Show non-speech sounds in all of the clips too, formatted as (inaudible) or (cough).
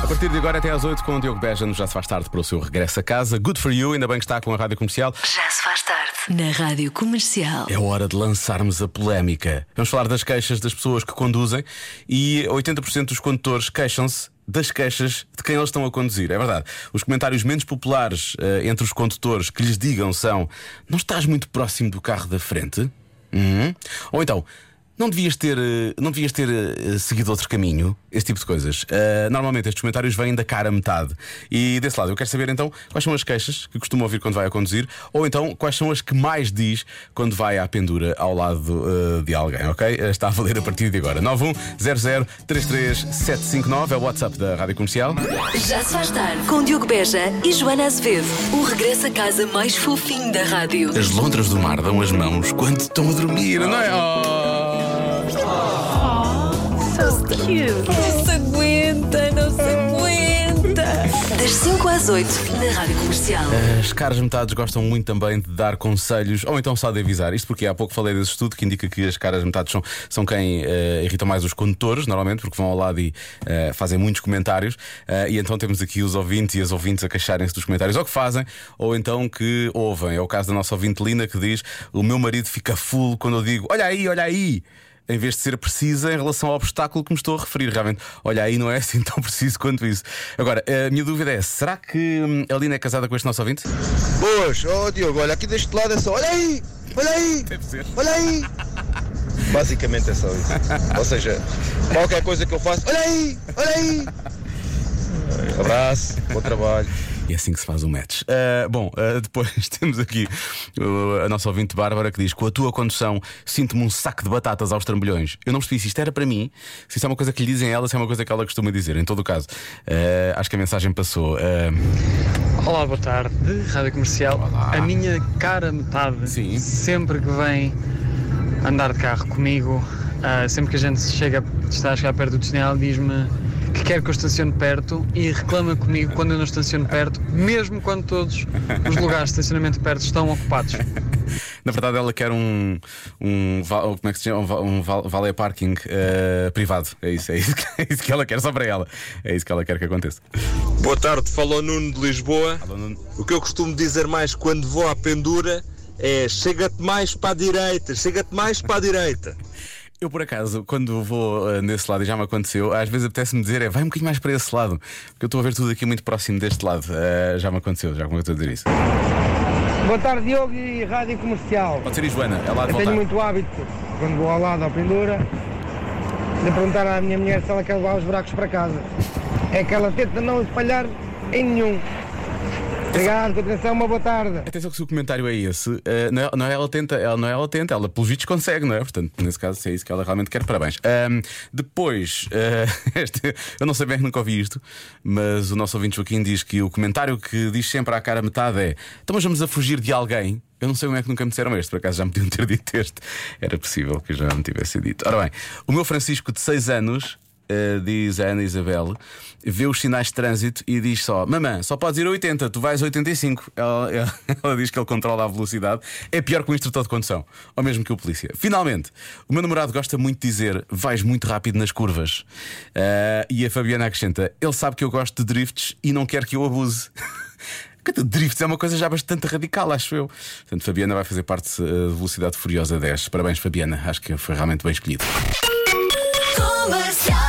A partir de agora até às 8 com o Diogo Beja, já se faz tarde para o seu regresso a casa. Good for you, ainda bem que está com a rádio comercial. Já se faz tarde. Na Rádio Comercial. É hora de lançarmos a polémica. Vamos falar das queixas das pessoas que conduzem e 80% dos condutores queixam-se das queixas de quem eles estão a conduzir. É verdade. Os comentários menos populares eh, entre os condutores que lhes digam são: Não estás muito próximo do carro da frente? Uhum. Ou então. Não devias ter, eh, não devias ter eh, seguido outro caminho? Esse tipo de coisas. Eh, normalmente estes comentários vêm da cara a metade. E desse lado, eu quero saber então quais são as queixas que costuma ouvir quando vai a conduzir, ou então quais são as que mais diz quando vai à pendura ao lado eh, de alguém, ok? Está a valer a partir de agora. 910033759 é o WhatsApp da Rádio Comercial. Já se faz tarde. Com Diogo Beja e Joana Azevedo. O regresso a casa mais fofinho da rádio. As lontras do mar dão as mãos quando estão a dormir, não é? Oh! Não se aguenta, não se aguenta. Das 5 às 8 na Rádio Comercial. As caras metades gostam muito também de dar conselhos ou então só de avisar. Isto porque há pouco falei desse estudo que indica que as caras metades são, são quem eh, irritam mais os condutores, normalmente, porque vão ao lado e eh, fazem muitos comentários. Eh, e então temos aqui os ouvintes e as ouvintes a queixarem-se dos comentários, ou que fazem, ou então que ouvem. É o caso da nossa ouvinte Lina que diz: O meu marido fica full quando eu digo: Olha aí, olha aí em vez de ser precisa em relação ao obstáculo que me estou a referir. Realmente, olha, aí não é assim (laughs) tão preciso quanto isso. Agora, a minha dúvida é: será que hum, a Lina é casada com este nosso ouvinte? Boas, ó Diogo, olha aqui deste lado é só. Olha aí! Olha aí! Deve ser. Olha aí! Basicamente é só isso. Ou seja, qualquer coisa que eu faço, olha aí! Olha aí! Abraço, bom trabalho. E é assim que se faz o match. Ah, bom, ah, (laughs) depois temos aqui uh, a nossa ouvinte Bárbara que diz: Com a tua condução sinto-me um saco de batatas aos trambolhões. Eu não percebi se isto era para mim, se isto é uma coisa que lhe dizem a ela, se é uma coisa que ela costuma dizer. Em todo o caso, acho que a mensagem passou. Olá, boa tarde, Rádio Comercial. Olá. A minha cara metade, Sim. sempre que vem andar de carro comigo, sempre que a gente chega, está a chegar perto do destino, ela diz-me que quer que eu estacione perto e reclama comigo quando eu não estaciono perto, mesmo quando todos os lugares de estacionamento perto estão ocupados. (laughs) na verdade, ela quer um. um como é que se chama? Um, um val- valet parking ah, privado. É isso, é isso, que, é isso que ela quer só para ela. É isso que ela quer que aconteça. Boa tarde, falou Nuno de Lisboa. Alô, Nuno. O que eu costumo dizer mais quando vou à pendura é chega-te mais para a direita, chega-te mais para a direita. (laughs) Eu, por acaso, quando vou eh, nesse lado, e já me aconteceu, às vezes apetece-me dizer é vai um bocadinho mais para esse lado, porque eu estou a ver tudo aqui muito próximo deste lado. Eh, já me aconteceu, já me aconteceu dizer isso. Boa tarde, Diogo e Rádio Comercial. Pode ser e Joana, ela há de Eu tenho muito hábito, quando vou ao lado à pendura, de perguntar à minha mulher se ela quer levar os buracos para casa. É que ela tenta não espalhar em nenhum. Obrigado, continuação, uma boa tarde. Atenção que se o comentário é esse, eh, não, é, não é ela tenta, ela não é ela tenta, ela pelos vistos consegue, não é? Portanto, nesse caso, se é isso que ela realmente quer, parabéns. Ahm, depois, eh, (laughs) este- eu não sei bem, nunca ouvi isto, mas o nosso ouvinte Joaquim diz que o comentário que diz sempre à cara metade é: então mas vamos a fugir de alguém. Eu não sei como é que nunca me disseram este, por acaso já me podiam ter (laughs) dito este. Era possível que já me tivesse dito. Ora bem, o meu Francisco de 6 anos Uh, diz a Ana Isabel, vê os sinais de trânsito e diz só: Mamã, só podes ir a 80, tu vais a 85. Ela, (laughs) ela, ela diz que ele controla a velocidade. É pior que o instrutor de condução, ou mesmo que o polícia. Finalmente, o meu namorado gosta muito de dizer: vais muito rápido nas curvas. Uh, e a Fabiana acrescenta: ele sabe que eu gosto de drifts e não quer que eu abuse. (laughs) Drifts é uma coisa já bastante radical, acho eu. Portanto, Fabiana vai fazer parte uh, de Velocidade Furiosa 10. Parabéns, Fabiana. Acho que foi realmente bem escolhido. Comercial.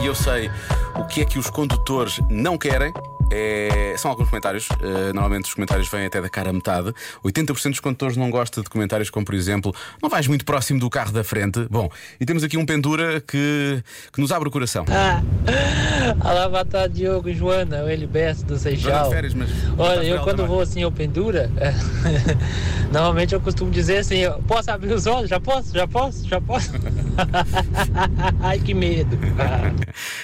E eu sei o que é que os condutores não querem. É, são alguns comentários, eh, normalmente os comentários vêm até da cara a metade. 80% dos condutores não gosta de comentários como, por exemplo, não vais muito próximo do carro da frente. Bom, e temos aqui um pendura que, que nos abre o coração. (laughs) Olá, boa tarde, Diogo e Joana, o Eliberto do Seixal. férias, mas. Olha, eu quando vou assim ao pendura, (laughs) normalmente eu costumo dizer assim, posso abrir os olhos? Já posso? Já posso? Já posso? (laughs) Ai, que medo.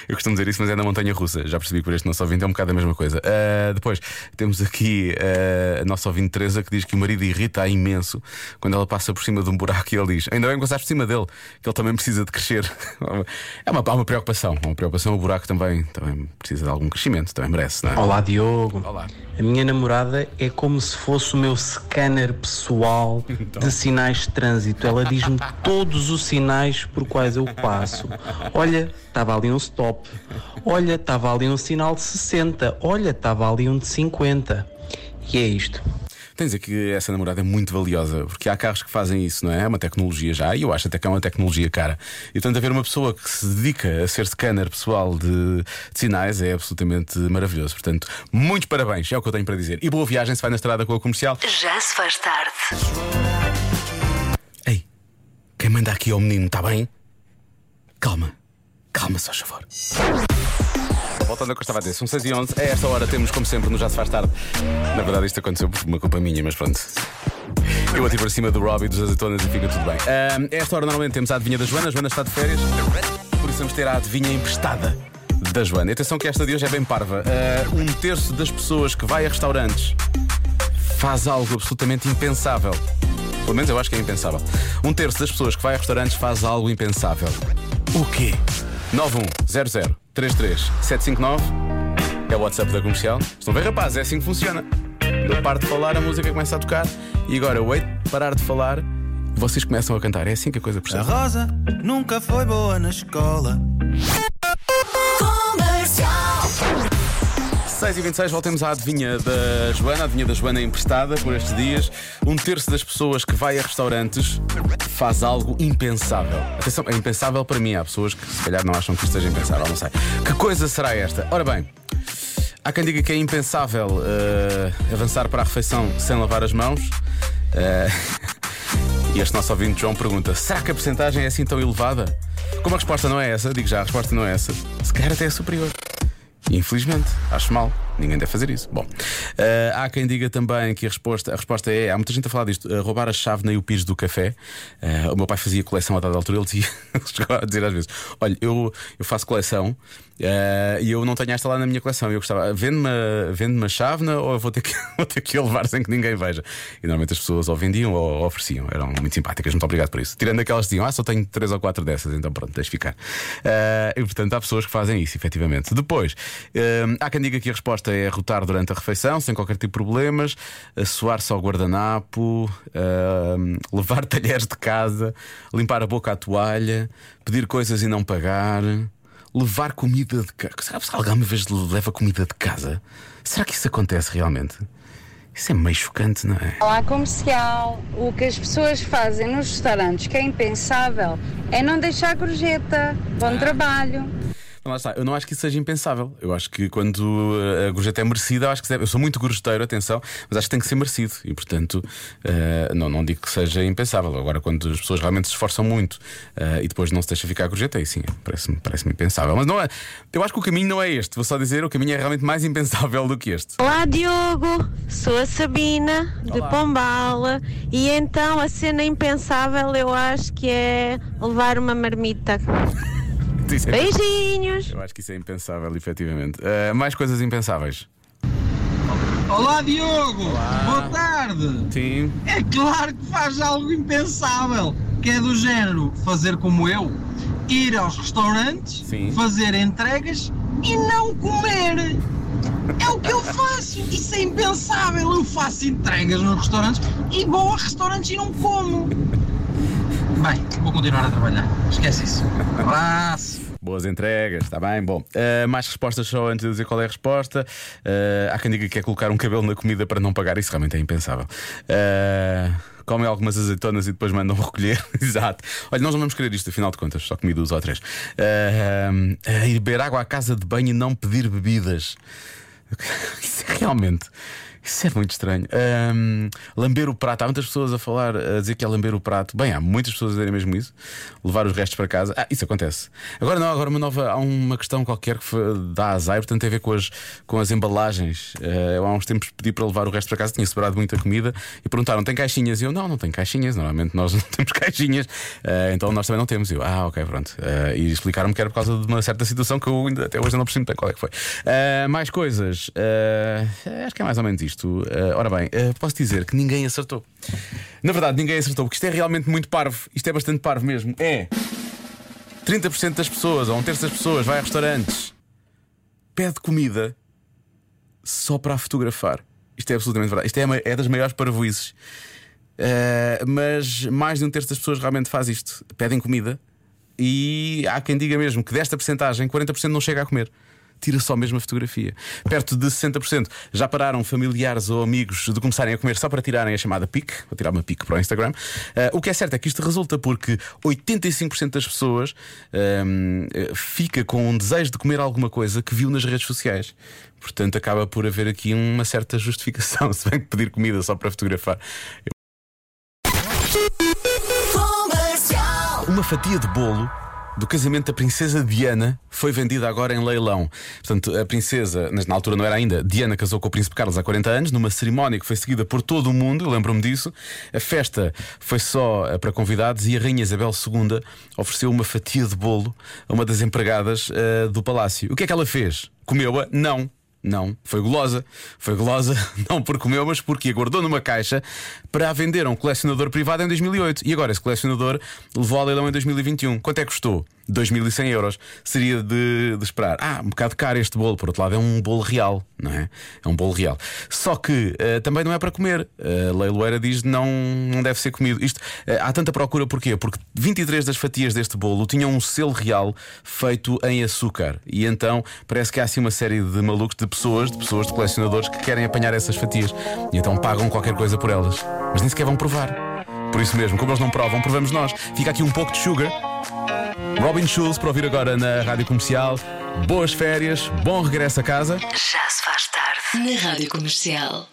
Eu costumo dizer isso, mas é na montanha russa. Já percebi que por este nosso ouvinte é um bocado a mesma coisa. Uh, depois temos aqui uh, a nossa ouvinte Teresa que diz que o marido irrita imenso quando ela passa por cima de um buraco e ele diz: Ainda bem que passaste por cima dele, que ele também precisa de crescer. (laughs) é uma, uma preocupação, uma preocupação. O buraco também, também precisa de algum crescimento, também merece, não é? Olá Diogo. Olá. A minha namorada é como se fosse o meu scanner pessoal (laughs) de sinais de trânsito. Ela diz-me todos os sinais por quais eu passo. Olha, estava ali um stop. Olha, estava ali um sinal de 60. Olha, estava ali um de 50. E é isto. Tens aqui essa namorada é muito valiosa, porque há carros que fazem isso, não é? É uma tecnologia já, e eu acho até que é uma tecnologia cara. E portanto, haver uma pessoa que se dedica a ser scanner pessoal de, de sinais é absolutamente maravilhoso. Portanto, muitos parabéns, é o que eu tenho para dizer. E boa viagem se vai na estrada com a comercial. Já se faz tarde. Ei, quem manda aqui ao menino, está bem? Calma, calma, só favor. Voltando ao que eu estava a dizer, são 6 e 11 A esta hora temos, como sempre, no Já Se Faz Tarde. Na verdade, isto aconteceu por uma culpa minha, mas pronto. Eu ati para cima do Robbie dos azeitonas e fica tudo bem. Ahm, a esta hora, normalmente, temos a adivinha da Joana. A Joana está de férias, por isso vamos ter a adivinha emprestada da Joana. E atenção que esta de hoje é bem parva. Ah, um terço das pessoas que vai a restaurantes faz algo absolutamente impensável. Pelo menos eu acho que é impensável. Um terço das pessoas que vai a restaurantes faz algo impensável. O quê? 910033759 é o WhatsApp da comercial. Estão a ver, rapaz? É assim que funciona. Eu paro de falar, a música começa a tocar e agora eu hei parar de falar vocês começam a cantar. É assim que a coisa A procede. Rosa nunca foi boa na escola. 6 e 26 voltemos à adivinha da Joana, a adivinha da Joana emprestada por estes dias. Um terço das pessoas que vai a restaurantes faz algo impensável. Atenção, é impensável para mim. Há pessoas que se calhar não acham que isto seja impensável, não sei. Que coisa será esta? Ora bem, há quem diga que é impensável eh, avançar para a refeição sem lavar as mãos. Eh, (laughs) e este nosso ouvinte João pergunta: será que a porcentagem é assim tão elevada? Como a resposta não é essa, digo já, a resposta não é essa, se calhar até é superior. Infelizmente, acho mal. Ninguém deve fazer isso. Bom, eh, há quem diga também que a resposta, a resposta é: há muita gente a falar disto, eh, roubar a chave e o piso do café. Eh, o meu pai fazia coleção a dada altura, ele, (laughs) ele chegou a dizer às vezes: Olha, eu, eu faço coleção e eu não tenho esta lá na minha coleção. Eu gostava, vende-me a- vende-me a chávena ou eu vou ter, que, (laughs) vou ter que levar sem que ninguém veja. E normalmente as pessoas ou vendiam ou, ofereciam. Eram muito simpáticas, muito obrigado por isso. Tirando aquelas que diziam: Ah, só tenho três ou quatro dessas, então pronto, deixa ficar. E portanto há pessoas que fazem isso, efetivamente. Depois, há quem diga que a resposta é rotar durante a refeição, sem qualquer tipo de problemas, assoar-se ao guardanapo, levar (laughs) talheres de casa, limpar a boca à toalha, pedir coisas e não pagar. Levar comida de casa. Será que alguma vez leva comida de casa? Será que isso acontece realmente? Isso é meio chocante, não é? Olá comercial, o que as pessoas fazem nos restaurantes que é impensável é não deixar gorjeta. Bom trabalho. Lá está. Eu não acho que isso seja impensável. Eu acho que quando uh, a gorjeta é merecida, eu acho que deve. Eu sou muito gorjeteiro, atenção, mas acho que tem que ser merecido. E portanto, uh, não, não digo que seja impensável. Agora, quando as pessoas realmente se esforçam muito uh, e depois não se deixa ficar a gorjeta, aí sim, parece-me parece impensável. Mas não é. Eu acho que o caminho não é este. Vou só dizer, o caminho é realmente mais impensável do que este. Olá Diogo, sou a Sabina de Olá. Pombala e então a cena impensável eu acho que é levar uma marmita. Isso é- Beijinhos! Eu acho que isso é impensável, efetivamente. Uh, mais coisas impensáveis. Olá Diogo, boa tarde. Sim. É claro que faz algo impensável, que é do género fazer como eu, ir aos restaurantes, fazer entregas e não comer. É o que eu faço, isso é impensável. Eu faço entregas nos restaurantes e vou a restaurantes e não como. Bem, vou continuar a trabalhar. Esquece isso. Abraço. Boas entregas, está bem? Bom, uh, mais respostas só antes de dizer qual é a resposta. Uh, há quem diga que quer colocar um cabelo na comida para não pagar, isso realmente é impensável. Uh, comem algumas azeitonas e depois mandam (laughs) recolher. Exato. Olha, nós não vamos querer isto, afinal de contas, só comi duas ou três. Ir beber água à casa de banho e não pedir bebidas. (laughs) Isso é realmente. Isso é muito estranho. Ahm, lamber o prato. Há muitas pessoas a falar, a dizer que é lamber o prato. Bem, há muitas pessoas a dizerem mesmo isso. Levar os restos para casa. Ah, isso acontece. Agora não, agora uma nova. Há uma questão qualquer que dá azar, portanto tem a ver com as, com as embalagens. Eu há uns tempos pedi para levar o resto para casa, tinha sobrado muita comida e perguntaram: tem caixinhas? E eu, não, não tem caixinhas. Normalmente nós (laughs) não temos caixinhas. Ah, então nós também não temos. E eu, ah, ok, pronto. Ah, e explicaram-me que era por causa de uma certa situação que eu ainda, até hoje não percebi bem qual é que foi. Mais coisas. Acho que é mais ou menos isto. Ah, ora bem, ah, posso dizer que ninguém acertou. Na verdade, ninguém acertou, porque isto é realmente muito parvo. Isto é bastante parvo mesmo. É 30% das pessoas, ou um terço das pessoas, vai a restaurantes, pede comida só para fotografar. Isto é absolutamente verdade. Isto é, uma- é das maiores parvoices. Ah, mas mais de um terço das pessoas realmente faz isto. Pedem comida e há quem diga mesmo que desta percentagem 40% não chega a comer. Tira só mesmo a fotografia. Perto de 60% já pararam familiares ou amigos de começarem a comer só para tirarem a chamada pic, vou tirar uma pic para o Instagram. Ah, o que é certo é que isto resulta porque 85% das pessoas ahm, eh, fica com um desejo de comer alguma coisa que viu nas redes sociais. Portanto, acaba por haver aqui uma certa justificação. (laughs) Se bem que pedir comida só para fotografar Uma fatia de bolo do casamento da princesa Diana foi vendida agora em leilão. Portanto, a princesa, na altura não era ainda, Diana casou com o príncipe Carlos há 40 anos, numa cerimónia que foi seguida por todo o mundo, lembro-me disso. A festa foi só eh, para convidados e a rainha Isabel II ofereceu uma fatia de bolo a uma das empregadas eh, do palácio. O que é que ela fez? Comeu-a? Não. Não, foi gulosa. Foi gulosa, (laughs) não por comeu, mas porque a guardou numa caixa para a vender a um colecionador privado em 2008. E agora esse colecionador levou ao leilão em 2021. Quanto é que custou? 2.100 euros. Seria de, de esperar. Ah, um bocado caro este bolo. Por outro lado, é um bolo real, não é? É um bolo real. Só que eh, também não é para comer. A leiloeira diz não, não deve ser comido. Isto, eh, há tanta procura porquê? Porque 23 das fatias deste bolo tinham um selo real feito em açúcar. E então parece que há assim uma série de malucos, de pessoas, de pessoas, de colecionadores que querem apanhar essas fatias. E então pagam qualquer coisa por elas. Mas nem sequer vão provar. Por isso mesmo, como eles não provam, provamos nós. Fica aqui um pouco de sugar. Robin Schulz para ouvir agora na rádio comercial. Boas férias, bom regresso a casa. Já se faz tarde na Rádio Comercial.